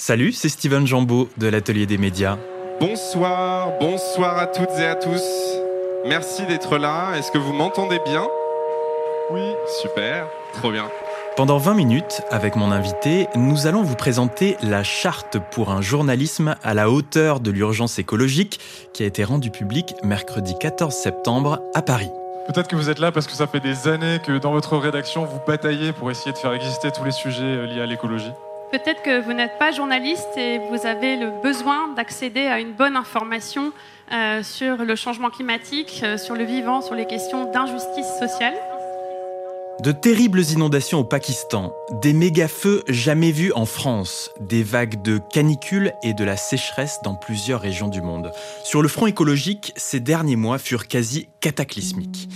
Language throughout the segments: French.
Salut, c'est Steven Jambeau de l'Atelier des médias. Bonsoir, bonsoir à toutes et à tous. Merci d'être là. Est-ce que vous m'entendez bien? Oui. Super, trop bien. Pendant 20 minutes, avec mon invité, nous allons vous présenter la charte pour un journalisme à la hauteur de l'urgence écologique qui a été rendue publique mercredi 14 septembre à Paris. Peut-être que vous êtes là parce que ça fait des années que dans votre rédaction, vous bataillez pour essayer de faire exister tous les sujets euh, liés à l'écologie. Peut-être que vous n'êtes pas journaliste et vous avez le besoin d'accéder à une bonne information euh, sur le changement climatique, euh, sur le vivant, sur les questions d'injustice sociale. De terribles inondations au Pakistan, des méga-feux jamais vus en France, des vagues de canicule et de la sécheresse dans plusieurs régions du monde. Sur le front écologique, ces derniers mois furent quasi cataclysmiques.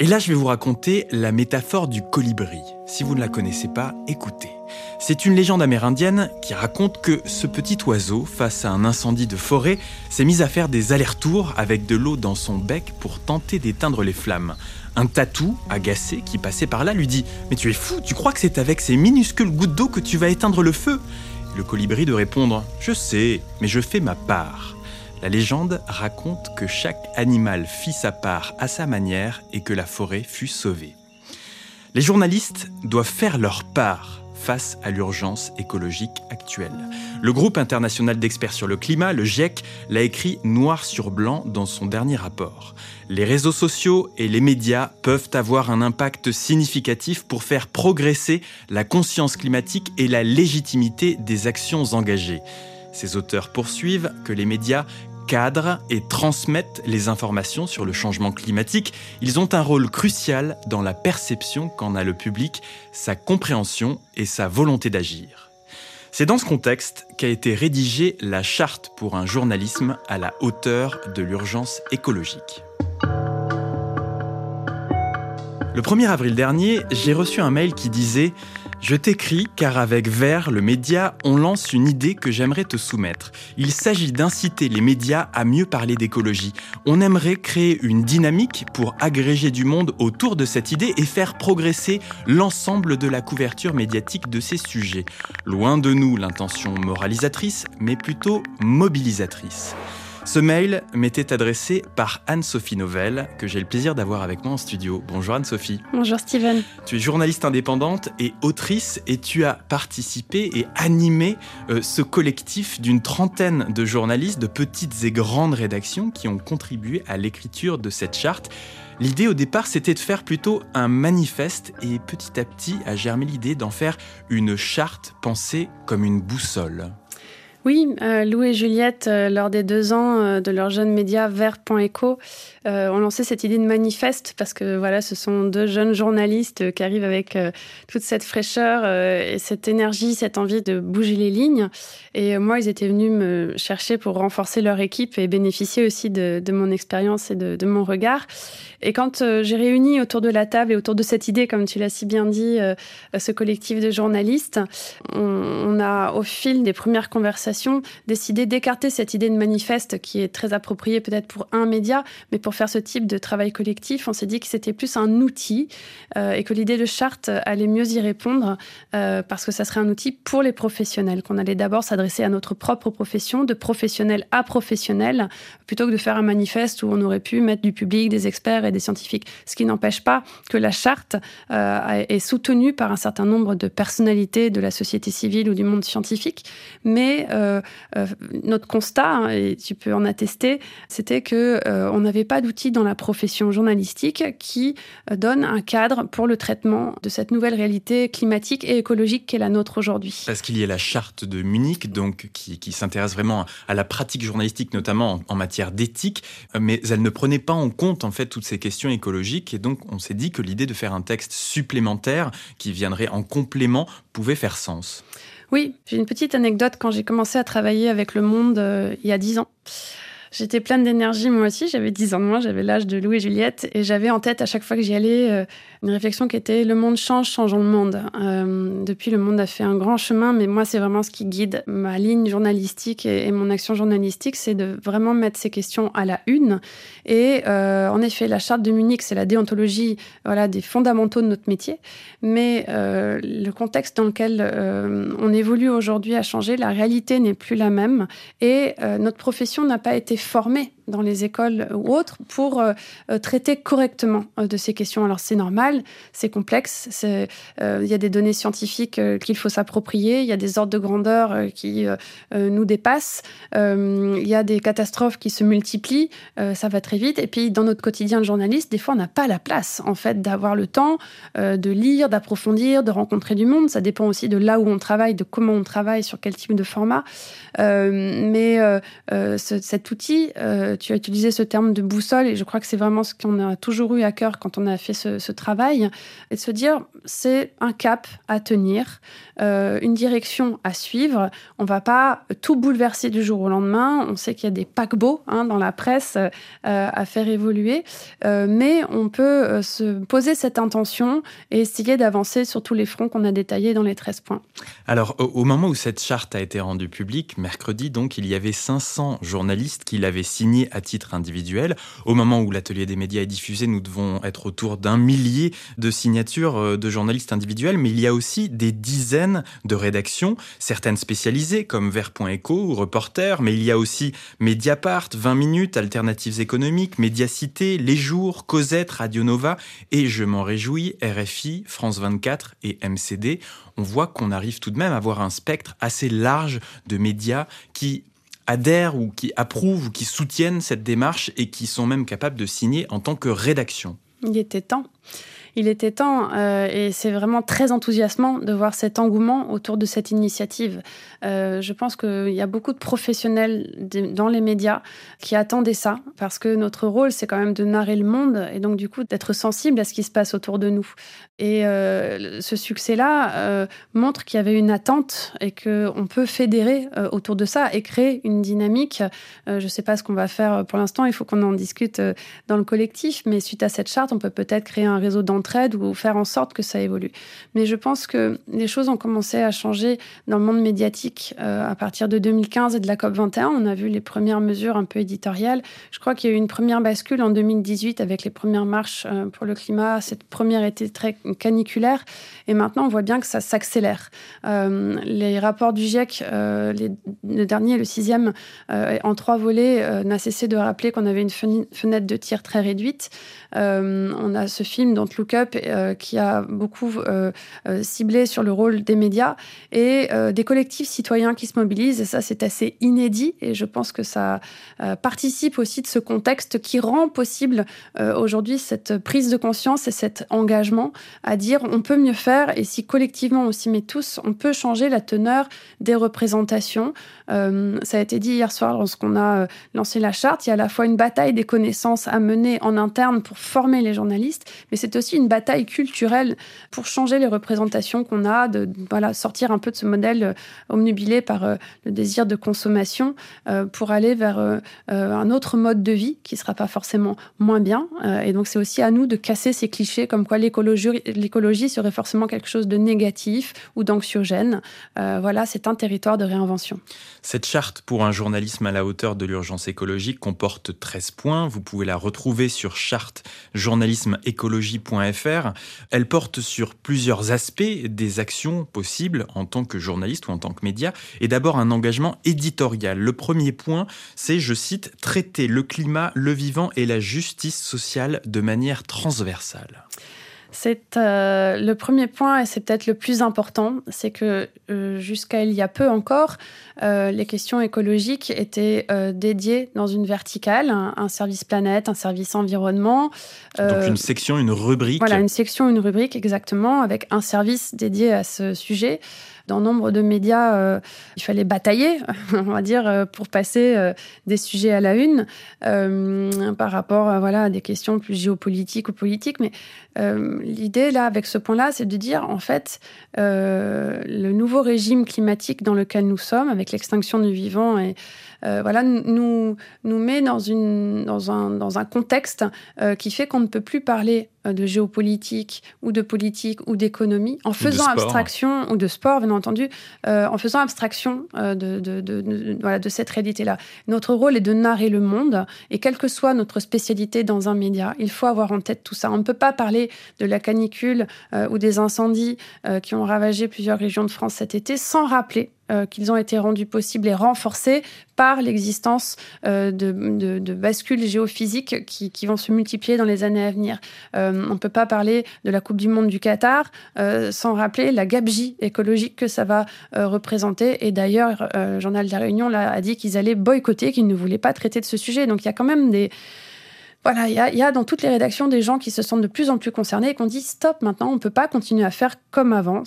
Et là, je vais vous raconter la métaphore du colibri. Si vous ne la connaissez pas, écoutez. C'est une légende amérindienne qui raconte que ce petit oiseau, face à un incendie de forêt, s'est mis à faire des allers-retours avec de l'eau dans son bec pour tenter d'éteindre les flammes. Un tatou, agacé, qui passait par là, lui dit Mais tu es fou, tu crois que c'est avec ces minuscules gouttes d'eau que tu vas éteindre le feu? Le colibri de répondre Je sais, mais je fais ma part. La légende raconte que chaque animal fit sa part à sa manière et que la forêt fut sauvée. Les journalistes doivent faire leur part face à l'urgence écologique actuelle. Le groupe international d'experts sur le climat, le GIEC, l'a écrit noir sur blanc dans son dernier rapport. Les réseaux sociaux et les médias peuvent avoir un impact significatif pour faire progresser la conscience climatique et la légitimité des actions engagées. Ces auteurs poursuivent que les médias cadrent et transmettent les informations sur le changement climatique. Ils ont un rôle crucial dans la perception qu'en a le public, sa compréhension et sa volonté d'agir. C'est dans ce contexte qu'a été rédigée la charte pour un journalisme à la hauteur de l'urgence écologique. Le 1er avril dernier, j'ai reçu un mail qui disait je t'écris car avec Vert, le média, on lance une idée que j'aimerais te soumettre. Il s'agit d'inciter les médias à mieux parler d'écologie. On aimerait créer une dynamique pour agréger du monde autour de cette idée et faire progresser l'ensemble de la couverture médiatique de ces sujets. Loin de nous l'intention moralisatrice, mais plutôt mobilisatrice. Ce mail m'était adressé par Anne-Sophie Novelle, que j'ai le plaisir d'avoir avec moi en studio. Bonjour Anne-Sophie. Bonjour Steven. Tu es journaliste indépendante et autrice et tu as participé et animé euh, ce collectif d'une trentaine de journalistes de petites et grandes rédactions qui ont contribué à l'écriture de cette charte. L'idée au départ, c'était de faire plutôt un manifeste et petit à petit a germé l'idée d'en faire une charte pensée comme une boussole. Oui, euh, Lou et Juliette, euh, lors des deux ans euh, de leur jeune média Vert.eco, ont lancé cette idée de manifeste parce que voilà, ce sont deux jeunes journalistes qui arrivent avec toute cette fraîcheur et cette énergie, cette envie de bouger les lignes. Et moi, ils étaient venus me chercher pour renforcer leur équipe et bénéficier aussi de, mon expérience et de, mon regard. Et quand j'ai réuni autour de la table et autour de cette idée, comme tu l'as si bien dit, ce collectif de journalistes, on a au fil des premières conversations décidé d'écarter cette idée de manifeste qui est très appropriée peut-être pour un média, mais pour faire ce type de travail collectif, on s'est dit que c'était plus un outil euh, et que l'idée de charte allait mieux y répondre euh, parce que ça serait un outil pour les professionnels, qu'on allait d'abord s'adresser à notre propre profession, de professionnel à professionnel, plutôt que de faire un manifeste où on aurait pu mettre du public, des experts et des scientifiques. Ce qui n'empêche pas que la charte euh, est soutenue par un certain nombre de personnalités de la société civile ou du monde scientifique, mais euh, euh, notre constat, hein, et tu peux en attester, c'était que euh, on n'avait pas d'outils dans la profession journalistique qui donne un cadre pour le traitement de cette nouvelle réalité climatique et écologique qu'est la nôtre aujourd'hui. Parce qu'il y a la charte de Munich, donc qui, s'intéresse vraiment à la pratique journalistique, notamment en, matière d'éthique, mais elle ne prenait pas en compte en fait toutes ces questions écologiques, et donc on s'est dit que l'idée de faire un texte supplémentaire qui viendrait en complément pouvait faire sens. Oui, j'ai une petite anecdote quand j'ai commencé à travailler avec Le Monde euh, il y a dix ans. J'étais pleine d'énergie moi aussi, j'avais 10 ans de moins, j'avais l'âge de Louis et Juliette, et j'avais en tête à chaque fois que j'y allais euh, une réflexion qui était le monde change, changeons le monde. Euh, depuis, le monde a fait un grand chemin, mais moi, c'est vraiment ce qui guide ma ligne journalistique et, mon action journalistique, c'est de vraiment mettre ces questions à la une. Et euh, en effet, la charte de Munich, c'est la déontologie voilà, des fondamentaux de notre métier, mais le contexte dans lequel on évolue aujourd'hui a changé, la réalité n'est plus la même, et notre profession n'a pas été formée dans les écoles ou autres pour traiter correctement de ces questions. Alors c'est normal c'est complexe, euh, il y a des données scientifiques euh, qu'il faut s'approprier, il y a des ordres de grandeur euh, qui nous dépassent, il y a des catastrophes qui se multiplient, ça va très vite. Et puis dans notre quotidien de journaliste, des fois on n'a pas la place en fait d'avoir le temps de lire, d'approfondir, de rencontrer du monde. Ça dépend aussi de là où on travaille, de comment on travaille, sur quel type de format. mais cet outil, tu as utilisé ce terme de boussole et je crois que c'est vraiment ce qu'on a toujours eu à cœur quand on a fait ce, travail et de se dire c'est un cap à tenir, euh, une direction à suivre. On va pas tout bouleverser du jour au lendemain. On sait qu'il y a des paquebots hein, dans la presse euh, à faire évoluer, euh, mais on peut se poser cette intention et essayer d'avancer sur tous les fronts qu'on a détaillés dans les 13 points. Alors, au, moment où cette charte a été rendue publique, mercredi, donc, il y avait 500 journalistes qui l'avaient signée à titre individuel. Au moment où l'atelier des médias est diffusé, nous devons être autour d'un millier de signatures de journalistes individuels, mais il y a aussi des dizaines de rédactions, certaines spécialisées comme Vert.eco ou Reporter, mais il y a aussi Mediapart, 20 minutes, Alternatives économiques, Médiacité, Les Jours, Cosette, Radio Nova et je m'en réjouis, RFI, France 24 et MCD. On voit qu'on arrive tout de même à avoir un spectre assez large de médias qui adhèrent ou qui approuvent ou qui soutiennent cette démarche et qui sont même capables de signer en tant que rédaction. Il était temps il était temps euh, et c'est vraiment très enthousiasmant de voir cet engouement autour de cette initiative. Euh, je pense qu'il y a beaucoup de professionnels dans les médias qui attendaient ça parce que notre rôle, c'est quand même de narrer le monde et donc du coup d'être sensible à ce qui se passe autour de nous. Et euh, ce succès-là montre qu'il y avait une attente et qu'on peut fédérer autour de ça et créer une dynamique. je ne sais pas ce qu'on va faire pour l'instant, il faut qu'on en discute dans le collectif, mais suite à cette charte, on peut peut-être créer un réseau d'entraide ou faire en sorte que ça évolue. Mais je pense que les choses ont commencé à changer dans le monde médiatique euh, à partir de 2015 et de la COP21. On a vu les premières mesures un peu éditoriales. Je crois qu'il y a eu une première bascule en 2018 avec les premières marches euh, pour le climat. Cette première était très caniculaire et maintenant on voit bien que ça s'accélère. Euh, les rapports du GIEC, le dernier, le sixième, en trois volets, n'a cessé de rappeler qu'on avait une fenêtre de tir très réduite. on a ce film dont Look euh, qui a beaucoup euh, euh, ciblé sur le rôle des médias et des collectifs citoyens qui se mobilisent. Et ça, c'est assez inédit et je pense que ça participe aussi de ce contexte qui rend possible aujourd'hui cette prise de conscience et cet engagement à dire on peut mieux faire et si collectivement on s'y met tous, on peut changer la teneur des représentations. Ça a été dit hier soir lorsqu'on a lancé la charte. Il y a à la fois une bataille des connaissances à mener en interne pour former les journalistes, mais c'est aussi une bataille culturelle pour changer les représentations qu'on a, de voilà, sortir un peu de ce modèle euh, omnubilé par euh, le désir de consommation euh, pour aller vers un autre mode de vie qui ne sera pas forcément moins bien. et donc c'est aussi à nous de casser ces clichés comme quoi l'écologie serait forcément quelque chose de négatif ou d'anxiogène. voilà, c'est un territoire de réinvention. Cette charte pour un journalisme à la hauteur de l'urgence écologique comporte 13 points. Vous pouvez la retrouver sur chartejournalismeécologie.fr elle porte sur plusieurs aspects des actions possibles en tant que journaliste ou en tant que média, et d'abord un engagement éditorial. Le premier point, c'est, je cite, traiter le climat, le vivant et la justice sociale de manière transversale. C'est euh, le premier point et c'est peut-être le plus important, c'est que euh, jusqu'à il y a peu encore, euh, les questions écologiques étaient dédiées dans une verticale, un, service planète, un service environnement. Donc une section, une rubrique. Voilà, une section, une rubrique exactement, avec un service dédié à ce sujet. Dans nombre de médias, il fallait batailler, on va dire, pour passer des sujets à la une par rapport voilà, à des questions plus géopolitiques ou politiques. Mais l'idée, là, avec ce point-là, c'est de dire, en fait, le nouveau régime climatique dans lequel nous sommes, avec l'extinction du vivant et euh, voilà, nous, nous met dans, une, dans, un, dans un contexte euh, qui fait qu'on ne peut plus parler euh, de géopolitique ou de politique ou d'économie en faisant abstraction ou de sport bien entendu en faisant abstraction de, de, de, voilà, de cette réalité là notre rôle est de narrer le monde et quelle que soit notre spécialité dans un média il faut avoir en tête tout ça. On ne peut pas parler de la canicule ou des incendies qui ont ravagé plusieurs régions de France cet été sans rappeler euh, qu'ils ont été rendus possibles et renforcés par l'existence euh, de, bascules géophysiques qui, vont se multiplier dans les années à venir. Euh, on ne peut pas parler de la Coupe du Monde du Qatar sans rappeler la gabegie écologique que ça va représenter. Et d'ailleurs, le journal de la Réunion a dit qu'ils allaient boycotter, qu'ils ne voulaient pas traiter de ce sujet. Donc il y a quand même des voilà, il y, a dans toutes les rédactions des gens qui se sentent de plus en plus concernés et qui ont dit stop, maintenant, on ne peut pas continuer à faire comme avant,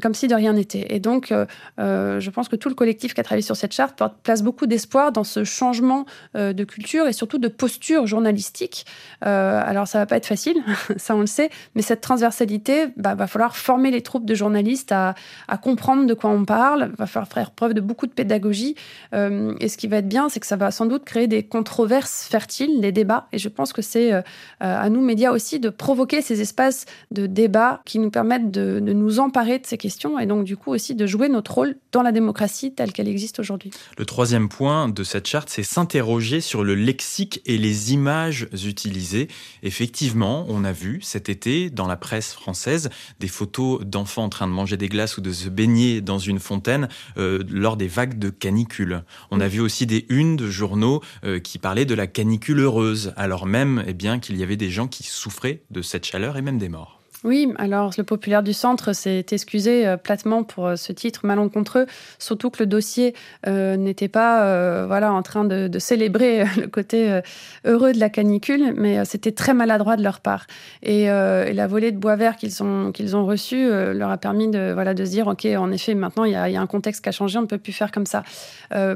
comme si de rien n'était. Et donc, euh, euh, je pense que tout le collectif qui a travaillé sur cette charte place beaucoup d'espoir dans ce changement euh, de culture et surtout de posture journalistique. alors, ça va pas être facile, ça on le sait, mais cette transversalité, bah, va falloir former les troupes de journalistes à, comprendre de quoi on parle, va falloir faire preuve de beaucoup de pédagogie. et ce qui va être bien, c'est que ça va sans doute créer des controverses fertiles, des débats. Pense que c'est euh, à nous, médias aussi, de provoquer ces espaces de débat qui nous permettent de, nous emparer de ces questions et donc du coup aussi de jouer notre rôle dans la démocratie telle qu'elle existe aujourd'hui. Le troisième point de cette charte, c'est s'interroger sur le lexique et les images utilisées. Effectivement, on a vu cet été dans la presse française des photos d'enfants en train de manger des glaces ou de se baigner dans une fontaine euh, lors des vagues de canicule. On a vu aussi des unes de journaux euh, qui parlaient de la canicule heureuse. Alors même eh bien qu'il y avait des gens qui souffraient de cette chaleur et même des morts. Oui, alors le populaire du centre s'est excusé euh, platement pour euh, ce titre malencontreux, surtout que le dossier euh, n'était pas voilà en train de, célébrer le côté heureux de la canicule, mais c'était très maladroit de leur part. Et, la volée de bois vert qu'ils ont reçue leur a permis de voilà de se dire ok en effet maintenant il y a, un contexte qui a changé, on ne peut plus faire comme ça.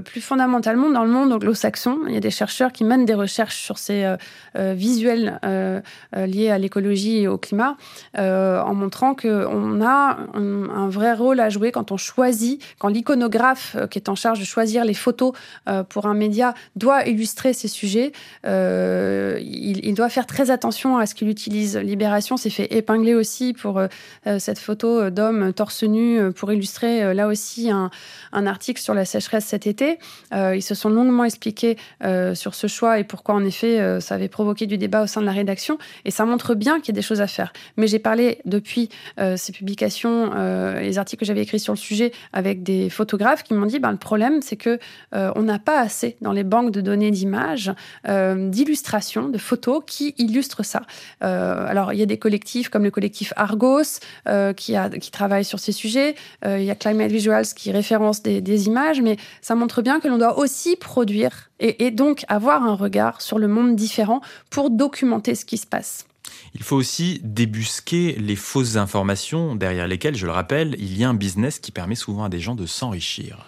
plus fondamentalement dans le monde anglo-saxon, il y a des chercheurs qui mènent des recherches sur ces visuels liés à l'écologie et au climat. Euh, en montrant qu'on a un, vrai rôle à jouer quand on choisit, quand l'iconographe euh, qui est en charge de choisir les photos euh, pour un média doit illustrer ces sujets, il, doit faire très attention à ce qu'il utilise. Libération s'est fait épingler aussi pour cette photo d'homme torse nu pour illustrer là aussi un, un, article sur la sécheresse cet été. ils se sont longuement expliqués sur ce choix et pourquoi en effet ça avait provoqué du débat au sein de la rédaction et ça montre bien qu'il y a des choses à faire. Mais j'ai parlé depuis euh, ces publications, euh, les articles que j'avais écrits sur le sujet avec des photographes qui m'ont dit ben, le problème, c'est que euh, on n'a pas assez dans les banques de données d'images, d'illustrations, de photos qui illustrent ça. alors, il y a des collectifs comme le collectif Argos qui, travaille sur ces sujets. il y a Climate Visuals qui référence des, images, mais ça montre bien que l'on doit aussi produire et donc avoir un regard sur le monde différent pour documenter ce qui se passe. Il faut aussi débusquer les fausses informations derrière lesquelles, je le rappelle, il y a un business qui permet souvent à des gens de s'enrichir.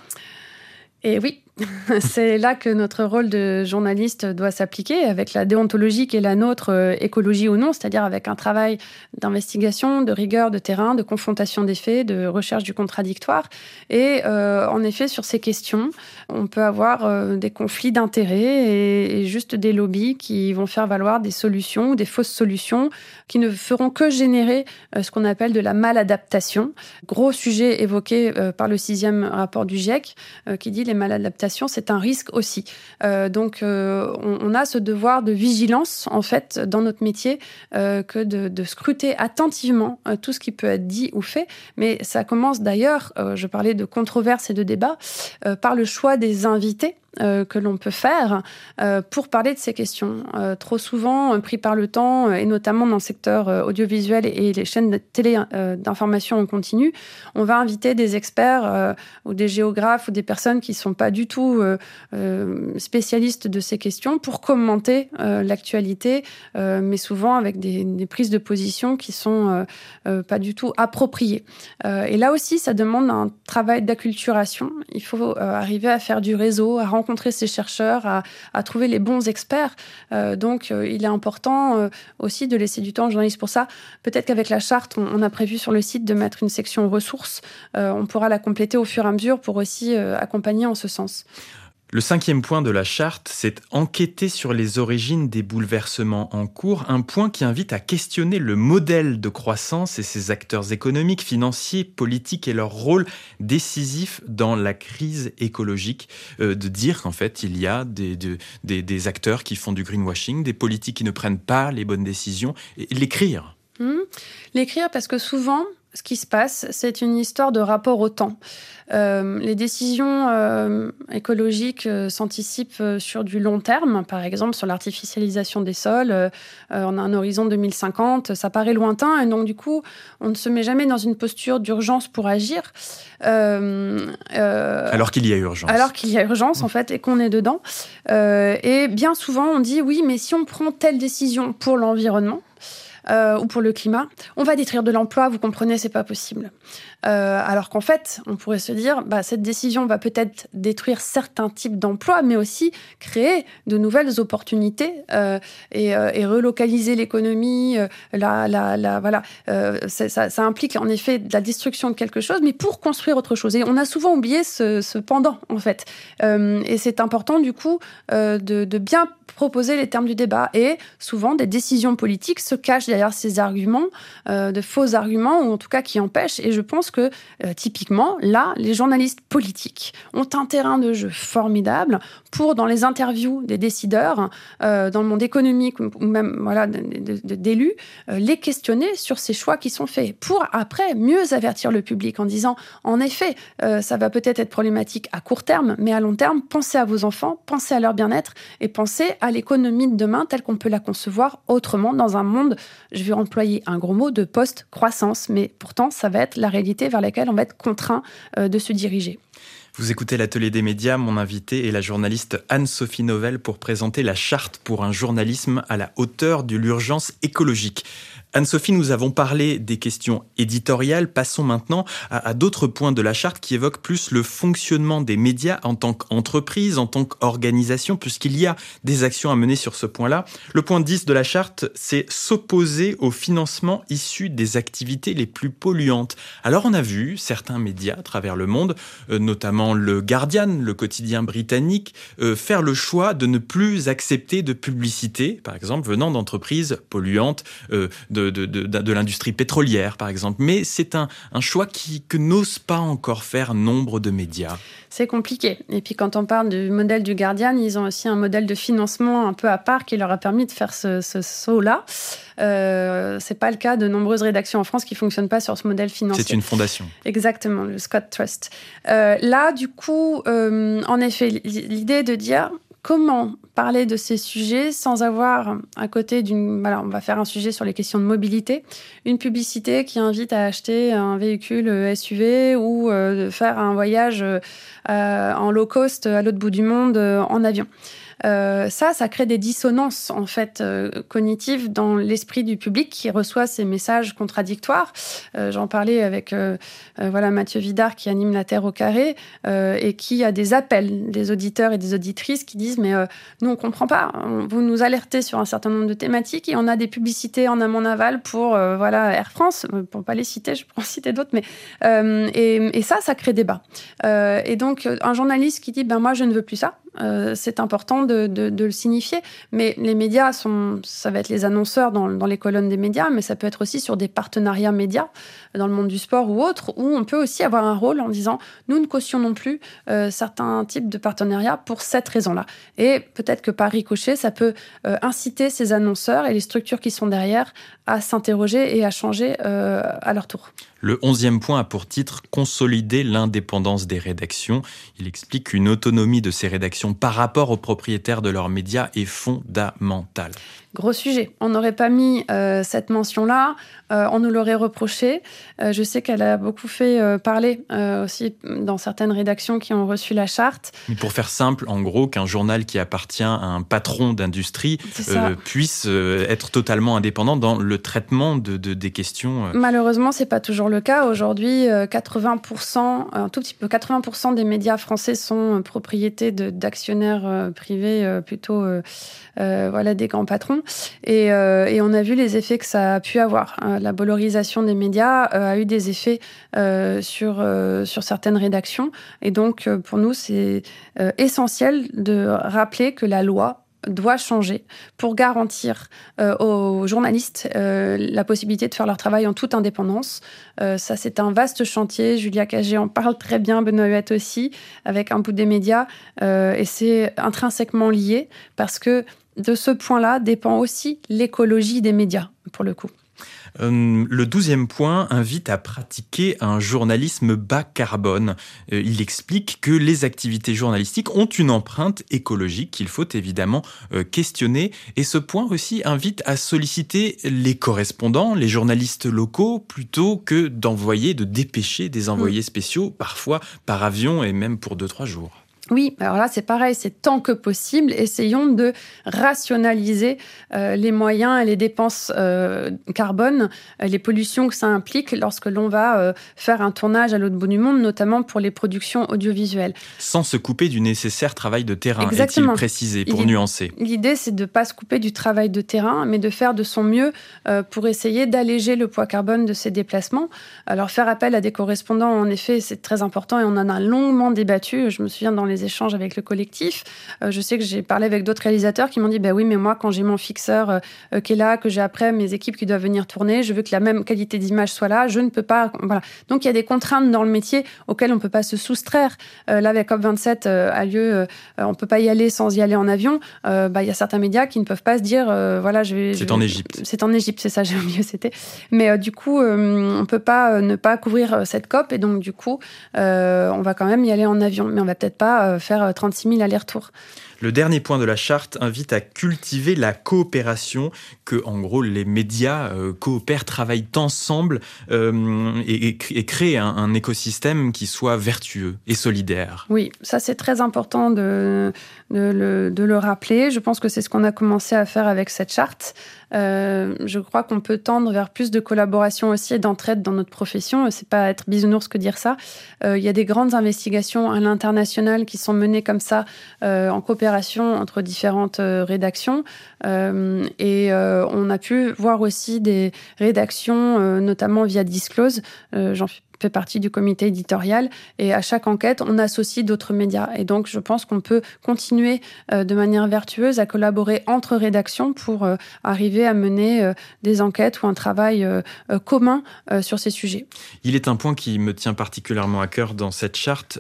Et oui, c'est là que notre rôle de journaliste doit s'appliquer, avec la déontologie qui est la nôtre, euh, écologie ou non, c'est-à-dire avec un travail d'investigation, de rigueur de terrain, de confrontation des faits, de recherche du contradictoire. Et euh, en effet, sur ces questions, on peut avoir euh, des conflits d'intérêts et, juste des lobbies qui vont faire valoir des solutions ou des fausses solutions qui ne feront que générer ce qu'on appelle de la maladaptation. Gros sujet évoqué par le sixième rapport du GIEC qui dit les maladaptations c'est un risque aussi. Euh, donc, euh, on, a ce devoir de vigilance, en fait, dans notre métier, euh, que de, scruter attentivement tout ce qui peut être dit ou fait. Mais ça commence d'ailleurs, je parlais de controverses et de débats, par le choix des invités que l'on peut faire pour parler de ces questions. trop souvent, pris par le temps, et notamment dans le secteur audiovisuel et les chaînes de télé d'information en continu, on va inviter des experts ou des géographes ou des personnes qui ne sont pas du tout spécialistes de ces questions pour commenter l'actualité, mais souvent avec des, des, prises de position qui sont pas du tout appropriées. et là aussi, ça demande un travail d'acculturation. Il faut euh, arriver à faire du réseau, à rencontrer ces chercheurs, à, trouver les bons experts. Euh, donc, euh, il est important aussi de laisser du temps aux journalistes pour ça. Peut-être qu'avec la charte, on, a prévu sur le site de mettre une section ressources. on pourra la compléter au fur et à mesure pour aussi accompagner en ce sens. Le cinquième point de la charte, c'est enquêter sur les origines des bouleversements en cours, un point qui invite à questionner le modèle de croissance et ses acteurs économiques, financiers, politiques et leur rôle décisif dans la crise écologique, euh, de dire qu'en fait il y a des, acteurs qui font du greenwashing, des politiques qui ne prennent pas les bonnes décisions, et l'écrire. Mmh. L'écrire parce que souvent, ce qui se passe, c'est une histoire de rapport au temps. Euh, les décisions euh, écologiques euh, s'anticipent sur du long terme, par exemple sur l'artificialisation des sols. on a un horizon 2050, ça paraît lointain, et donc du coup, on ne se met jamais dans une posture d'urgence pour agir. alors qu'il y a urgence. Alors qu'il y a urgence, en fait, et qu'on est dedans. et bien souvent, on dit oui, mais si on prend telle décision pour l'environnement, euh, ou pour le climat, on va détruire de l'emploi, vous comprenez, c'est pas possible. Euh, alors qu'en fait, on pourrait se dire, bah, cette décision va peut-être détruire certains types d'emplois, mais aussi créer de nouvelles opportunités euh, et, relocaliser l'économie. voilà, ça, implique en effet de la destruction de quelque chose, mais pour construire autre chose. Et on a souvent oublié ce, pendant, en fait. et c'est important, du coup, de, de bien proposer les termes du débat. Et souvent, des décisions politiques se cachent derrière ces arguments, euh, de faux arguments, ou en tout cas qui empêchent. Et je que, euh, typiquement, là, les journalistes politiques ont un terrain de jeu formidable pour, dans les interviews des décideurs, euh, dans le monde économique ou même voilà, d'élus, les questionner sur ces choix qui sont faits, pour après mieux avertir le public en disant, en effet, ça va peut-être être problématique à court terme, mais à long terme, pensez à vos enfants, pensez à leur bien-être et pensez à l'économie de demain telle qu'on peut la concevoir autrement dans un monde je vais employer un gros mot de post-croissance, mais pourtant ça va être la réalité vers laquelle on va être contraint euh, de se diriger. Vous écoutez l'atelier des médias, mon invité est la journaliste Anne-Sophie Novelle pour présenter la charte pour un journalisme à la hauteur de l'urgence écologique. Anne-Sophie, nous avons parlé des questions éditoriales. Passons maintenant à, d'autres points de la charte qui évoquent plus le fonctionnement des médias en tant qu'entreprise, en tant qu'organisation, puisqu'il y a des actions à mener sur ce point-là. Le point 10 de la charte, c'est s'opposer au financement issu des activités les plus polluantes. Alors on a vu certains médias à travers le monde, euh, notamment le Guardian, le quotidien britannique, euh, faire le choix de ne plus accepter de publicité, par exemple venant d'entreprises polluantes, euh, de, l'industrie pétrolière, par exemple. Mais c'est un, choix qui, que n'osent pas encore faire nombre de médias. C'est compliqué. Et puis quand on parle du modèle du Guardian, ils ont aussi un modèle de financement un peu à part qui leur a permis de faire ce, saut-là. Euh, c'est pas le cas de nombreuses rédactions en France qui fonctionnent pas sur ce modèle financier. C'est une fondation. Exactement, le Scott Trust. Euh, là, du coup, euh, en effet, l'idée de dire comment parler de ces sujets sans avoir à côté d'une... Voilà, on va faire un sujet sur les questions de mobilité, une publicité qui invite à acheter un véhicule SUV ou euh, faire un voyage euh, en low cost à l'autre bout du monde euh, en avion. Euh, ça, ça crée des dissonances en fait euh, cognitives dans l'esprit du public qui reçoit ces messages contradictoires. Euh, j'en parlais avec voilà Mathieu Vidard qui anime la Terre au carré et qui a des appels des auditeurs et des auditrices qui disent mais nous on comprend pas. Vous nous alertez sur un certain nombre de thématiques et on a des publicités en amont aval pour voilà Air France pour pas les citer, je pourrais en citer d'autres, mais et, et, ça, ça crée débat. et donc un journaliste qui dit ben moi je ne veux plus ça. Euh, c'est important de, le signifier. Mais les médias, sont, ça va être les annonceurs dans, les colonnes des médias, mais ça peut être aussi sur des partenariats médias dans le monde du sport ou autre, où on peut aussi avoir un rôle en disant nous ne cautionnons plus euh, certains types de partenariats pour cette raison-là. Et peut-être que par ricochet, ça peut euh, inciter ces annonceurs et les structures qui sont derrière à s'interroger et à changer à leur tour. Le onzième point a pour titre Consolider l'indépendance des rédactions. Il explique qu'une autonomie de ces rédactions par rapport aux propriétaires de leurs médias est fondamentale. Gros sujet. On n'aurait pas mis euh, cette mention-là, euh, on nous l'aurait reproché. Euh, je sais qu'elle a beaucoup fait parler aussi dans certaines rédactions qui ont reçu la charte. Mais pour faire simple, en gros, qu'un journal qui appartient à un patron d'industrie puisse être totalement indépendant dans le traitement de, des questions. Malheureusement, c'est pas toujours le cas. Aujourd'hui, 80%, un tout petit peu, 80% des médias français sont propriétés d'actionnaires privés plutôt voilà, des grands patrons. Euh, et, on a vu les effets que ça a pu avoir. Hein. La valorisation des médias euh, a eu des effets euh, sur, sur certaines rédactions. Et donc, pour nous, c'est essentiel de rappeler que la loi doit changer pour garantir aux journalistes la possibilité de faire leur travail en toute indépendance. ça, c'est un vaste chantier. Julia Cagé en parle très bien, Benoît Huette aussi, avec un bout des médias. et c'est intrinsèquement lié parce que de ce point-là dépend aussi l'écologie des médias, pour le coup. Euh, le douzième point invite à pratiquer un journalisme bas carbone. Euh, il explique que les activités journalistiques ont une empreinte écologique qu'il faut évidemment euh, questionner. Et ce point aussi invite à solliciter les correspondants, les journalistes locaux, plutôt que d'envoyer, de dépêcher des envoyés mm. spéciaux, parfois par avion et même pour deux, trois jours. Oui, alors là, c'est pareil, c'est tant que possible, essayons de rationaliser euh, les moyens et les dépenses euh, carbone, euh, les pollutions que ça implique lorsque l'on va faire un tournage à l'autre bout du monde, notamment pour les productions audiovisuelles. Sans se couper du nécessaire travail de terrain, est-il précisé, pour nuancer? L'idée, c'est de ne pas se couper du travail de terrain, mais de faire de son mieux pour essayer d'alléger le poids carbone de ces déplacements. Alors, faire appel à des correspondants, en effet, c'est très important et on en a longuement débattu. Je me souviens dans les échanges avec le collectif. Euh, je sais que j'ai parlé avec d'autres réalisateurs qui m'ont dit bah oui, mais moi, quand j'ai mon fixeur euh, euh, qui est là, que j'ai après mes équipes qui doivent venir tourner, je veux que la même qualité d'image soit là. Je ne peux pas. Voilà. Donc il y a des contraintes dans le métier auxquelles on ne peut pas se soustraire. là, avec COP27 a lieu, on ne peut pas y aller sans y aller en avion. bah, il y a certains médias qui ne peuvent pas se dire voilà, je vais. C'est en Égypte. C'est en Égypte, c'est ça, j'ai oublié c'était. Mais du coup, on peut pas ne pas couvrir cette COP et donc du coup, on va quand même y aller en avion. Mais on va peut-être pas euh, faire 36 euh, 000 allers-retours. Le dernier point de la charte invite à cultiver la coopération, que en gros les médias euh, coopèrent, travaillent ensemble et, créent un, écosystème qui soit vertueux et solidaire. Oui, ça c'est très important de, de, le, rappeler. Je pense que c'est ce qu'on a commencé à faire avec cette charte. Euh, je crois qu'on peut tendre vers plus de collaboration aussi et d'entraide dans notre profession. C'est pas être bisounours que dire ça. Euh, il y a des grandes investigations à l'international qui sont menées comme ça euh, en coopération entre différentes rédactions. et on a pu voir aussi des rédactions, notamment via Disclose. J'en fait partie du comité éditorial et à chaque enquête, on associe d'autres médias. Et donc, je pense qu'on peut continuer euh, de manière vertueuse à collaborer entre rédactions pour euh, arriver à mener euh, des enquêtes ou un travail commun sur ces sujets. Il est un point qui me tient particulièrement à cœur dans cette charte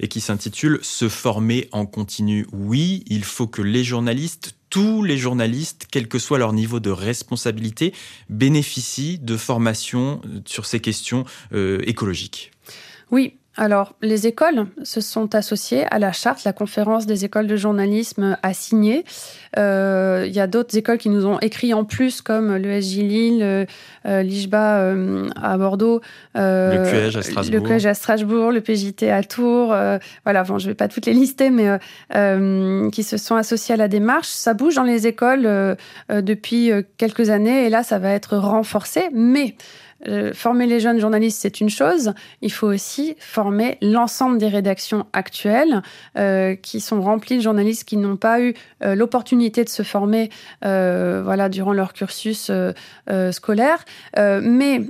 et qui s'intitule Se former en continu. Oui, il faut que les journalistes tous les journalistes, quel que soit leur niveau de responsabilité, bénéficient de formations sur ces questions euh, écologiques. Oui, alors, les écoles se sont associées à la charte. La conférence des écoles de journalisme a signé. Euh, il y a d'autres écoles qui nous ont écrit en plus, comme le SJ Lille, euh, l'IJBA euh, à Bordeaux, le QEJ à Strasbourg, le, QEJ à Strasbourg, le PJT à Tours. voilà, bon, je ne vais pas toutes les lister, mais qui se sont associés à la démarche. Ça bouge dans les écoles depuis quelques années et là, ça va être renforcé. Mais euh, former les jeunes journalistes, c'est une chose. Il faut aussi former l'ensemble des rédactions actuelles euh, qui sont remplies de journalistes qui n'ont pas eu euh, l'opportunité de se former voilà, durant leur cursus scolaire, mais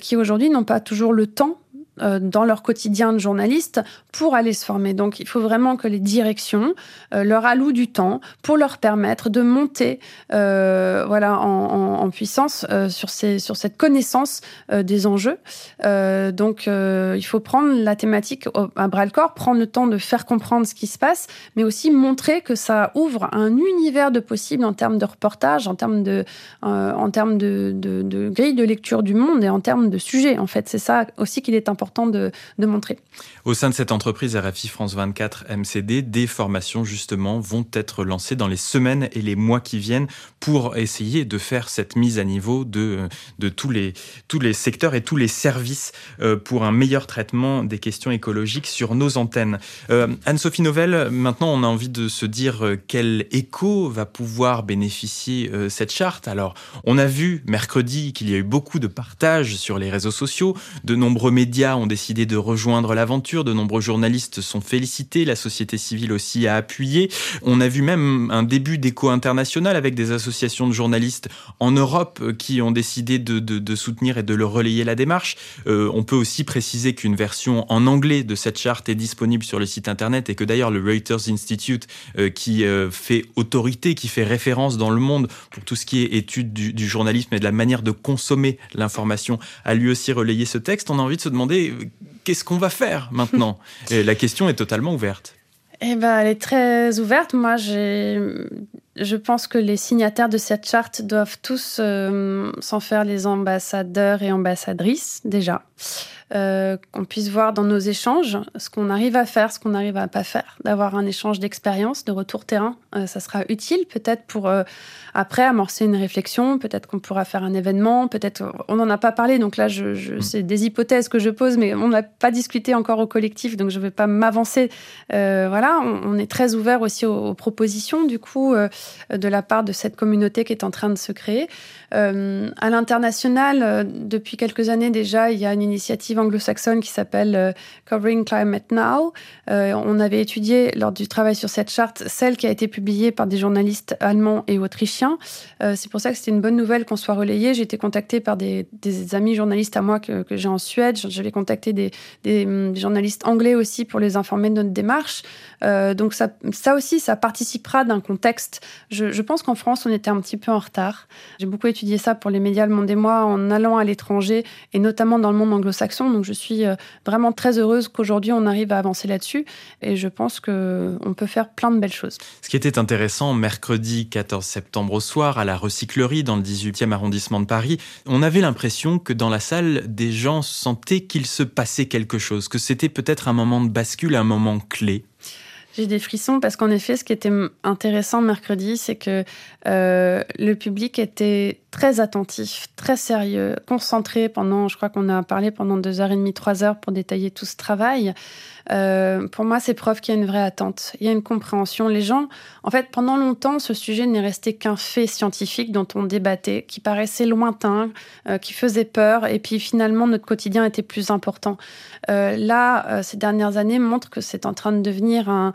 qui aujourd'hui n'ont pas toujours le temps euh, dans leur quotidien de journaliste pour aller se former. Donc il faut vraiment que les directions euh, leur allouent du temps pour leur permettre de monter euh, voilà, en, puissance sur, ces, sur cette connaissance des enjeux. donc il faut prendre la thématique à bras le corps, prendre le temps de faire comprendre ce qui se passe, mais aussi montrer que ça ouvre un univers de possibles en termes de reportage, en termes de, en termes de, de, de grille de lecture du monde et en termes de sujets. En fait, c'est ça aussi qu'il est important important de, de montrer. Au sein de cette entreprise RFI France 24 MCD, des formations justement vont être lancées dans les semaines et les mois qui viennent pour essayer de faire cette mise à niveau de, de tous, les, tous les secteurs et tous les services euh, pour un meilleur traitement des questions écologiques sur nos antennes. Euh, Anne-Sophie Novelle, maintenant on a envie de se dire euh, quel écho va pouvoir bénéficier cette charte? Alors on a vu mercredi qu'il y a eu beaucoup de partages sur les réseaux sociaux, de nombreux médias ont décidé de rejoindre l'aventure, de nombreux journalistes sont félicités, la société civile aussi a appuyé. On a vu même un début d'écho international avec des associations de journalistes en Europe qui ont décidé de, soutenir et de relayer la démarche. Euh, on peut aussi préciser qu'une version en anglais de cette charte est disponible sur le site internet et que d'ailleurs le Reuters Institute, euh, qui euh, fait autorité, qui fait référence dans le monde pour tout ce qui est étude du, du journalisme et de la manière de consommer l'information, a lui aussi relayé ce texte. On a envie de se demander qu'est-ce qu'on va faire maintenant? La question est totalement ouverte. Eh ben, elle est très ouverte. Moi, je pense que les signataires de cette charte doivent tous euh, s'en faire les ambassadeurs et ambassadrices déjà. Euh, qu'on puisse voir dans nos échanges ce qu'on arrive à faire, ce qu'on n'arrive à pas faire, d'avoir un échange d'expérience, de retour terrain. Euh, ça sera utile peut-être pour euh, après amorcer une réflexion, peut-être qu'on pourra faire un événement, peut-être on n'en a pas parlé, donc là je, je mm. c'est des hypothèses que je pose, mais on n'a pas discuté encore au collectif, donc je ne vais pas m'avancer. voilà, on, on, est très ouvert aussi aux, aux propositions du coup de la part de cette communauté qui est en train de se créer. à l'international, depuis quelques années déjà, il y a une initiative anglo-saxonne qui s'appelle euh, Covering Climate Now. Euh, on avait étudié lors du travail sur cette charte celle qui a été publiée par des journalistes allemands et autrichiens. Euh, c'est pour ça que c'était une bonne nouvelle qu'on soit relayé. J'ai été contactée par des, amis journalistes à moi que, j'ai en Suède. J'avais contacté des, des, journalistes anglais aussi pour les informer de notre démarche. donc ça, ça aussi, ça participera d'un contexte. Je, je pense qu'en France, on était un petit peu en retard. J'ai beaucoup étudié ça pour les médias Le Monde et moi en allant à l'étranger et notamment dans le monde anglo-saxon. Donc je suis euh, vraiment très heureuse qu'aujourd'hui on arrive à avancer là-dessus et je pense qu'on peut faire plein de belles choses. Ce qui était intéressant, mercredi 14 septembre au soir, à la recyclerie dans le 18e arrondissement de Paris, on avait l'impression que dans la salle, des gens sentaient qu'il se passait quelque chose, que c'était peut-être un moment de bascule, un moment clé. J'ai des frissons parce qu'en effet, ce qui était intéressant mercredi, c'est que euh, le public était très attentif, très sérieux, concentré pendant, je crois qu'on a parlé pendant deux heures et demie, trois heures pour détailler tout ce travail. Euh, pour moi, c'est preuve qu'il y a une vraie attente, il y a une compréhension. Les gens, en fait, pendant longtemps, ce sujet n'est resté qu'un fait scientifique dont on débattait, qui paraissait lointain, euh, qui faisait peur, et puis finalement, notre quotidien était plus important. Euh, là, ces dernières années montrent que c'est en train de devenir un,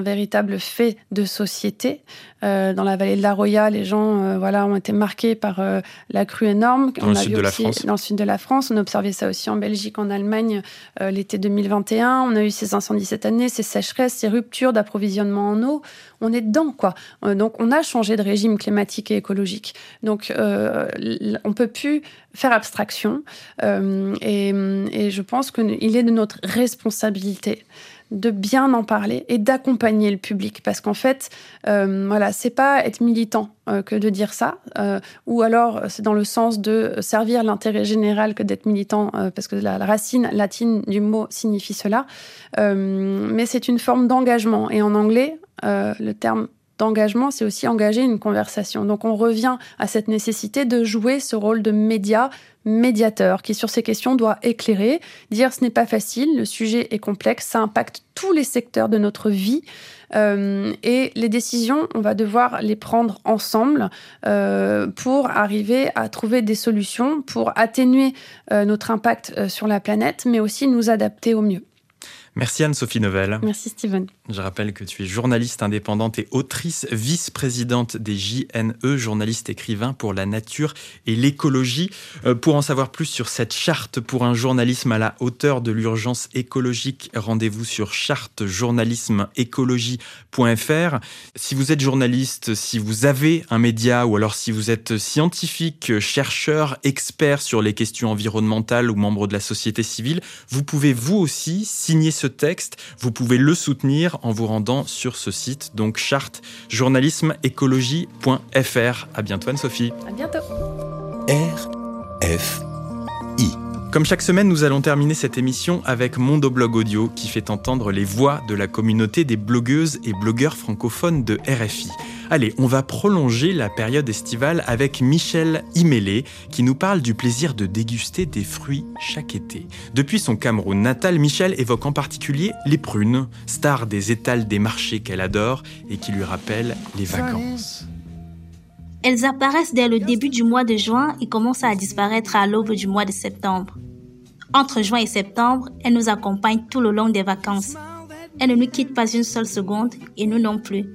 véritable fait de société. Dans la vallée de la Roya, les gens voilà, ont été marqués par euh, la crue énorme. Dans on le sud de la France. Dans le sud de la France. On a observé ça aussi en Belgique, en Allemagne, l'été 2021. On a eu ces incendies cette année, ces sécheresses, ces ruptures d'approvisionnement en eau. On est dedans, quoi. donc, on a changé de régime climatique et écologique. Donc, on peut plus faire abstraction. Et, et, je pense qu'il est de notre responsabilité de bien en parler et d'accompagner le public. Parce qu'en fait, euh, voilà, c'est pas être militant euh, que de dire ça, euh, ou alors c'est dans le sens de servir l'intérêt général que d'être militant, parce que la, racine latine du mot signifie cela. mais c'est une forme d'engagement. Et en anglais, le terme d'engagement, c'est aussi engager une conversation. Donc on revient à cette nécessité de jouer ce rôle de média, médiateur, qui sur ces questions doit éclairer, dire ce n'est pas facile, le sujet est complexe, ça impacte tous les secteurs de notre vie. Euh, et les décisions, on va devoir les prendre ensemble euh, pour arriver à trouver des solutions, pour atténuer euh, notre impact sur la planète, mais aussi nous adapter au mieux. Merci Anne-Sophie Novelle. Merci Steven. Je rappelle que tu es journaliste indépendante et autrice, vice-présidente des JNE, journaliste écrivain pour la nature et l'écologie. Euh, pour en savoir plus sur cette charte pour un journalisme à la hauteur de l'urgence écologique, rendez-vous sur chartejournalismeécologie.fr. Si vous êtes journaliste, si vous avez un média ou alors si vous êtes scientifique, chercheur, expert sur les questions environnementales ou membre de la société civile, vous pouvez vous aussi signer ce texte. Vous pouvez le soutenir en vous rendant sur ce site, donc charte journalisme-écologie.fr. À bientôt Anne-Sophie. À bientôt. R F I Comme chaque semaine, nous allons terminer cette émission avec Mondoblog Audio qui fait entendre les voix de la communauté des blogueuses et blogueurs francophones de RFI. Allez, on va prolonger la période estivale avec Michel Imélé qui nous parle du plaisir de déguster des fruits chaque été. Depuis son Cameroun natal, Michel évoque en particulier les prunes, star des étals des marchés qu'elle adore et qui lui rappellent les vacances. Elles apparaissent dès le début du mois de juin et commencent à disparaître à l'aube du mois de septembre. Entre juin et septembre, elles nous accompagnent tout le long des vacances. Elles ne nous quittent pas une seule seconde et nous non plus.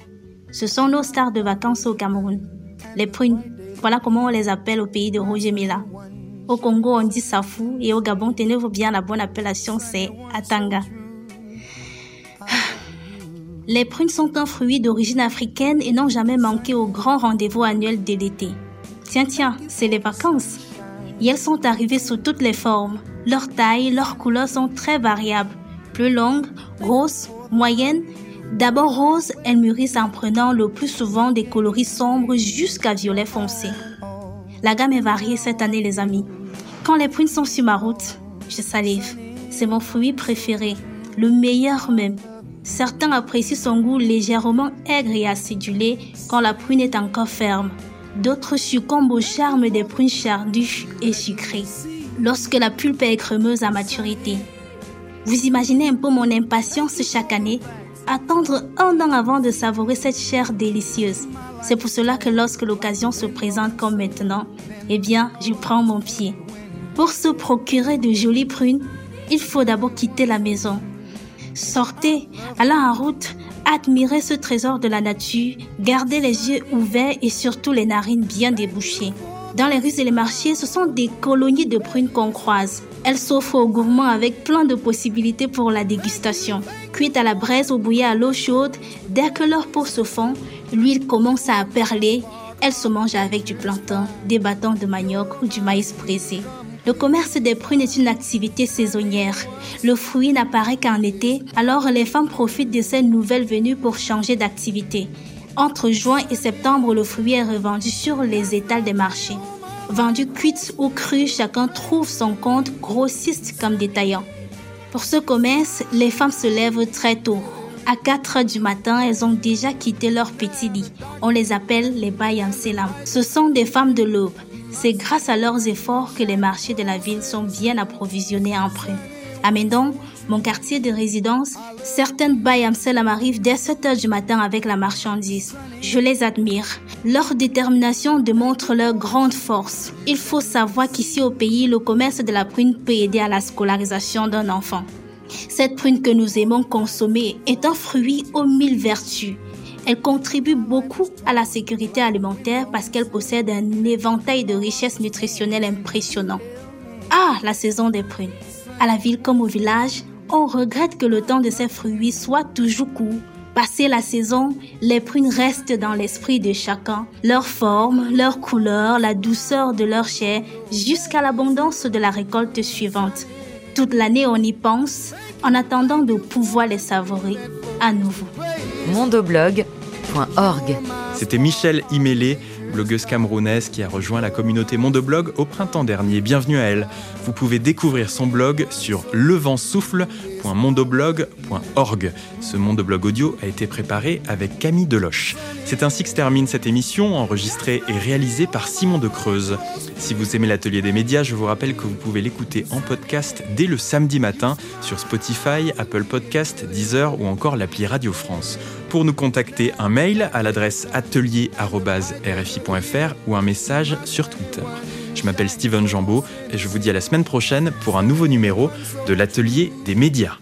Ce sont nos stars de vacances au Cameroun. Les prunes, voilà comment on les appelle au pays de Roger Mila. Au Congo, on dit safou et au Gabon, tenez-vous bien, la bonne appellation, c'est atanga. Les prunes sont un fruit d'origine africaine et n'ont jamais manqué au grand rendez-vous annuel de l'été. Tiens, tiens, c'est les vacances. Et elles sont arrivées sous toutes les formes. Leur taille, leurs couleurs sont très variables. Plus longues, grosses, moyennes. D'abord roses, elles mûrissent en prenant le plus souvent des coloris sombres jusqu'à violet foncé. La gamme est variée cette année, les amis. Quand les prunes sont sur ma route, je salive. C'est mon fruit préféré, le meilleur même. Certains apprécient son goût légèrement aigre et acidulé quand la prune est encore ferme. D'autres succombent au charme des prunes chardues et sucrées lorsque la pulpe est crémeuse à maturité. Vous imaginez un peu mon impatience chaque année Attendre un an avant de savourer cette chair délicieuse. C'est pour cela que lorsque l'occasion se présente comme maintenant, eh bien, je prends mon pied. Pour se procurer de jolies prunes, il faut d'abord quitter la maison Sortez, allez en route, admirez ce trésor de la nature, gardez les yeux ouverts et surtout les narines bien débouchées. Dans les rues et les marchés, ce sont des colonies de prunes qu'on croise. Elles s'offrent aux gourmands avec plein de possibilités pour la dégustation. Cuites à la braise ou bouillies à l'eau chaude, dès que leur peau se fond, l'huile commence à perler. Elles se mangent avec du plantain, des bâtons de manioc ou du maïs braisé. Le commerce des prunes est une activité saisonnière. Le fruit n'apparaît qu'en été, alors les femmes profitent de ces nouvelles venues pour changer d'activité. Entre juin et septembre, le fruit est revendu sur les étals des marchés. Vendu cuite ou cru, chacun trouve son compte, grossiste comme détaillant. Pour ce commerce, les femmes se lèvent très tôt. À 4 heures du matin, elles ont déjà quitté leur petit lit. On les appelle les Bayam Selam. Ce sont des femmes de l'aube. C'est grâce à leurs efforts que les marchés de la ville sont bien approvisionnés en prunes. À Mendon, mon quartier de résidence, certaines Bayamselam arrivent dès 7 heures du matin avec la marchandise. Je les admire. Leur détermination démontre leur grande force. Il faut savoir qu'ici au pays, le commerce de la prune peut aider à la scolarisation d'un enfant. Cette prune que nous aimons consommer est un fruit aux mille vertus. Elle contribue beaucoup à la sécurité alimentaire parce qu'elle possède un éventail de richesses nutritionnelles impressionnant. Ah, la saison des prunes. À la ville comme au village, on regrette que le temps de ces fruits soit toujours court. Passé la saison, les prunes restent dans l'esprit de chacun, leur forme, leur couleur, la douceur de leur chair, jusqu'à l'abondance de la récolte suivante. Toute l'année, on y pense, en attendant de pouvoir les savourer à nouveau mondoblog.org. C'était Michel Imélé, blogueuse camerounaise qui a rejoint la communauté Mondoblog au printemps dernier. Bienvenue à elle. Vous pouvez découvrir son blog sur leventsouffle.mondoblog.org. Ce Mondoblog audio a été préparé avec Camille Deloche. C'est ainsi que se termine cette émission, enregistrée et réalisée par Simon de Creuse. Si vous aimez l'atelier des médias, je vous rappelle que vous pouvez l'écouter en podcast dès le samedi matin sur Spotify, Apple Podcast, Deezer ou encore l'appli Radio France. Pour nous contacter, un mail à l'adresse atelier.rfi.fr ou un message sur Twitter. Je m'appelle Steven Jambeau et je vous dis à la semaine prochaine pour un nouveau numéro de l'atelier des médias.